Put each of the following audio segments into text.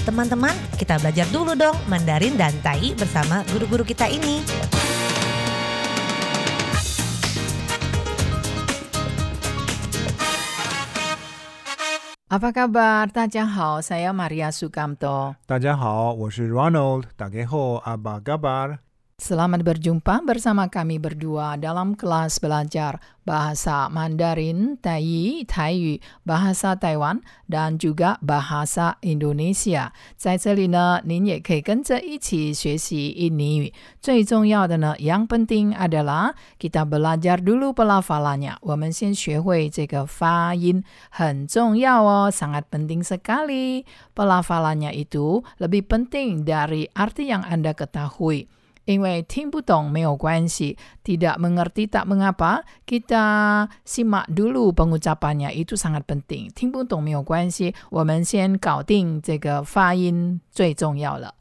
Teman-teman, kita belajar dulu dong Mandarin dan Tai bersama guru-guru kita ini. Apa kabar? Tadjahau, saya Maria Sukamto. Tadjahau, saya Ronald. Tadjahau, apa kabar? Selamat berjumpa bersama kami berdua dalam kelas belajar bahasa Mandarin, Tai, Taiyu, bahasa Taiwan, dan juga bahasa Indonesia. 在这里呢，您也可以跟着一起学习印尼语。最重要的呢，yang penting adalah kita belajar dulu pelafalannya. 我们先学会这个发音，很重要哦，sangat penting sekali. Pelafalannya itu lebih penting dari arti yang Anda ketahui. 因为听不懂没有关系，tidak mengerti tak mengapa, kita simak dulu pengucapannya itu sangat penting. 听不懂没有关系，我们先搞定这个发音最重要了。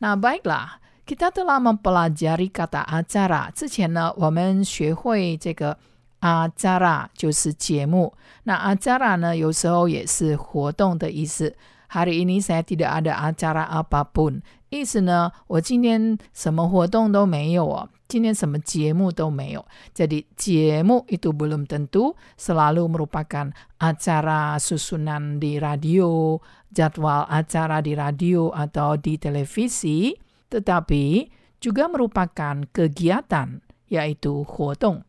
那 baiklah, kita telah mempelajari kata acara。之前呢，我们学会这个 acara 就是节目。那 acara 呢，有时候也是活动的意思。 Hari ini saya tidak ada acara apapun. 意思呢，我今天什么活动都没有哦，今天什么节目都没有。Jadi jemu itu belum tentu selalu merupakan acara susunan di radio, jadwal acara di radio atau di televisi, tetapi juga merupakan kegiatan, yaitu 活动。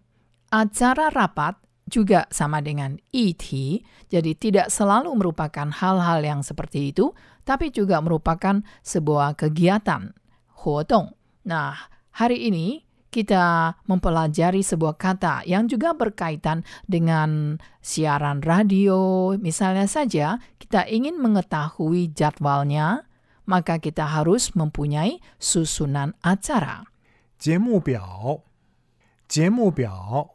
Acara rapat juga sama dengan iti, jadi tidak selalu merupakan hal-hal yang seperti itu, tapi juga merupakan sebuah kegiatan, 活动. Nah, hari ini kita mempelajari sebuah kata yang juga berkaitan dengan siaran radio. Misalnya saja, kita ingin mengetahui jadwalnya, maka kita harus mempunyai susunan acara. 节目表，节目表，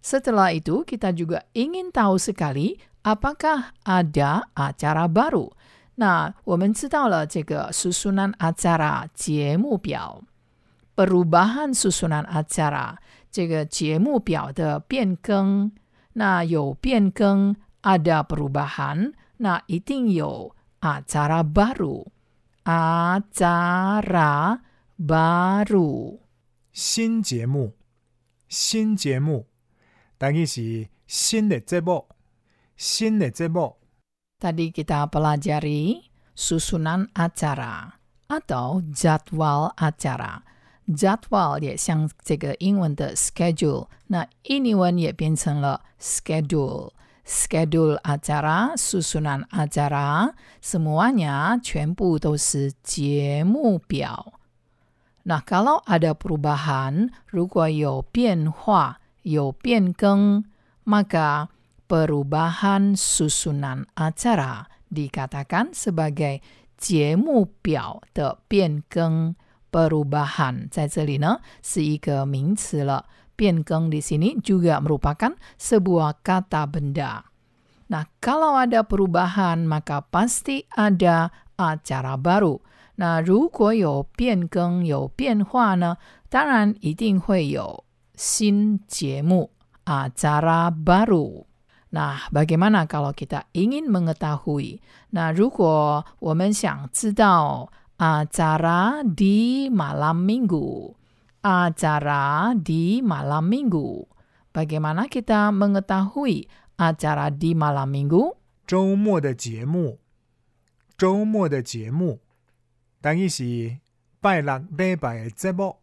Setelah itu, kita juga ingin tahu sekali apakah ada acara baru. Nah, 我们知道了这个 susunan acara 节目表 perubahan susunan acara 这个节目表的变更。那有变更 ada perubahan, nah 一定有 acara baru. Acara baru. 新节目，新节目， 等于是新的节目，新的节目。 Tadi kita pelajari susunan acara atau jadwal acara. Jadwal 也像这个英文的 schedule，那印尼文也变成了 schedule。schedule acara, susunan acara, semuanya 全部都是节目表。Nah, kalau ada perubahan, 如果有变化、 有变更，maka perubahan susunan acara dikatakan sebagai 节目表的变更 perubahan 在这里呢是一个名词了。变更 di sini juga merupakan sebuah kata benda. Nah, kalau ada perubahan maka pasti ada acara baru. 那如果有变更、有变化呢？当然一定会有 新节目 acara baru. Nah, bagaimana kalau kita ingin mengetahui? Nah, 如果我们想知道 acara di malam minggu, acara di malam minggu, bagaimana kita mengetahui acara di malam minggu? 周末的节目，周末的节目，等于是拜六礼拜的节目，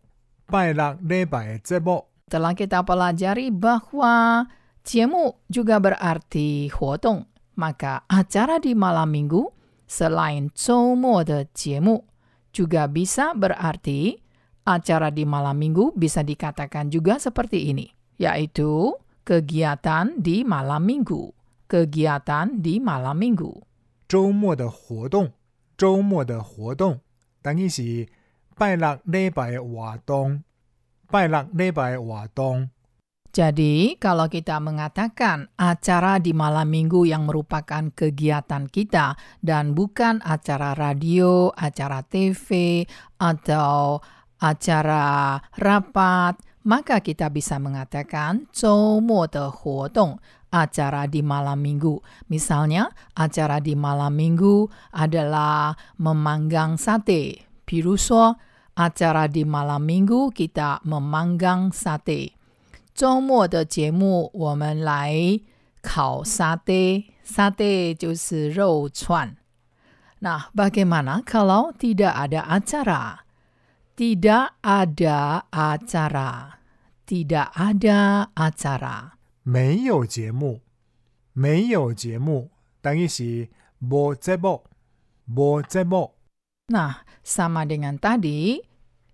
拜六礼拜的节目。 Telah kita pelajari bahwa jemu juga berarti 活动, maka acara di malam minggu selain 周末的节目 juga bisa berarti acara di malam minggu bisa dikatakan juga seperti ini, yaitu kegiatan di malam minggu. Kegiatan di malam minggu. 周末的活动，周末的活动， 等于是拜六礼拜的活动， 拜六礼拜的活动。 Jadi, kalau kita mengatakan acara di malam minggu yang merupakan kegiatan kita dan bukan acara radio, acara TV, atau acara rapat, maka kita bisa mengatakan 周末的活动 acara di malam minggu. Misalnya, acara di malam minggu adalah memanggang sate. 比如说, acara di malam minggu kita memanggang sate. 周末的节目，我们来烤沙爹，沙爹就是肉串。Nah, bagaimana kalau tidak ada acara? Tidak ada acara. Tidak ada acara. 没有节目，没有节目，等于是无节目，无节目。 Nah, sama dengan tadi,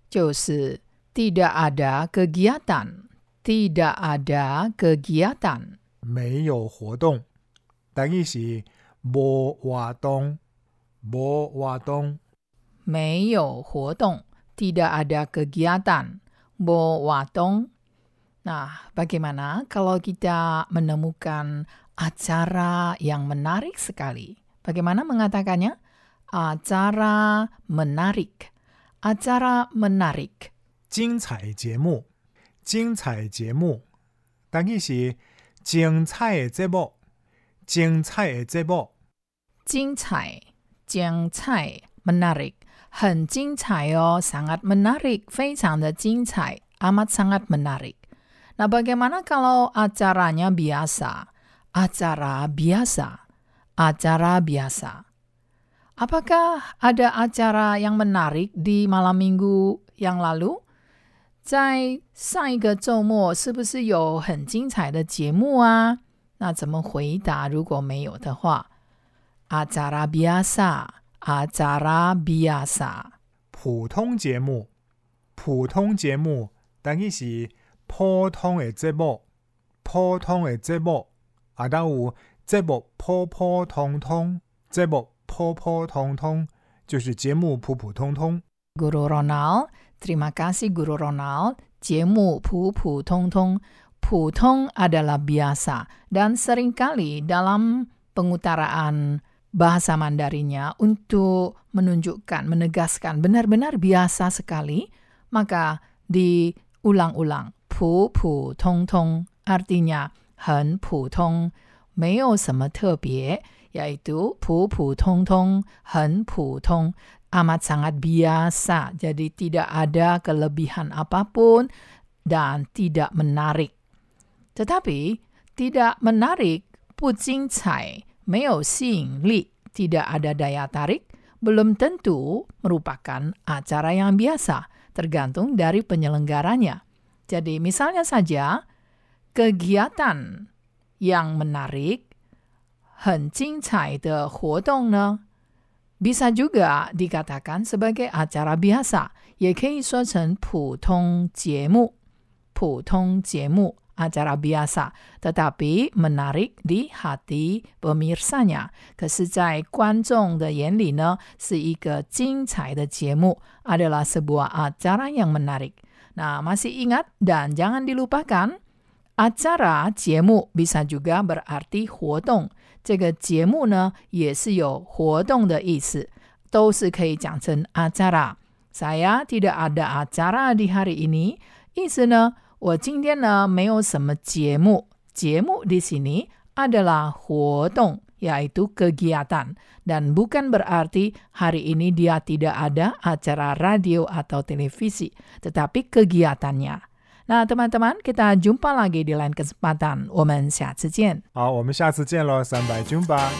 就是 tidak ada kegiatan. Tidak ada kegiatan. 没有活动，等于是无活动，无活动。没有活动, tidak ada kegiatan. Bo watong. Nah, bagaimana kalau kita menemukan acara yang menarik sekali? Bagaimana mengatakannya? Acara menarik. Acara menarik. 精彩节目，精彩节目，等于是精彩的节目，精彩的节目。精彩,精彩, menarik. 很精彩哦, sangat menarik, 非常的精彩, amat sangat menarik. Nah, bagaimana kalau acaranya biasa? Acara biasa. Acara biasa. Apakah ada acara yang menarik di malam minggu yang lalu? 在上一个周末是不是有很精彩的节目啊？那怎么回答？如果没有的话，acara biasa，acara biasa。普通节目，普通节目，等于是普通的节目，普通的节目，啊，当有节目普普通通，节目普普通通，就是节目普普通通。 Guru Ronald, terima kasih Guru Ronald. 节目普普通通，普通 adalah biasa dan seringkali dalam pengutaraan bahasa Mandarinnya untuk menunjukkan, menegaskan benar-benar biasa sekali, maka diulang-ulang 普普通通 artinya 很普通，没有什么特别 yaitu pupu tong tong hen pu tong amat sangat biasa jadi tidak ada kelebihan apa pun dan tidak menarik. Tetapi tidak menarik pucing cai meo xing li tidak ada daya tarik belum tentu merupakan acara yang biasa tergantung dari penyelenggaranya. Jadi misalnya saja kegiatan yang menarik 很精彩的活动呢 bisa juga dikatakan sebagai acara biasa, 也可以说成普通节目，普通节目 acara biasa, tetapi menarik di hati pemirsanya. 可是，在观众的眼里呢，是一个精彩的节目，adalah sebuah acara yang menarik. Nah, masih ingat dan jangan dilupakan, acara 节目 bisa juga berarti 活动。 这个节目呢，也是有活动的意思，都是可以讲成 acara。Saya tidak ada acara di hari ini，意思呢，我今天呢没有什么节目。节目 di sini adalah 活动，yaitu kegiatan, dan bukan berarti hari ini dia tidak ada acara radio atau televisi, tetapi kegiatannya. Nah, teman-teman, kita jumpa lagi di lain kesempatan. 我们下次见。好，我们下次见喽，三百军吧。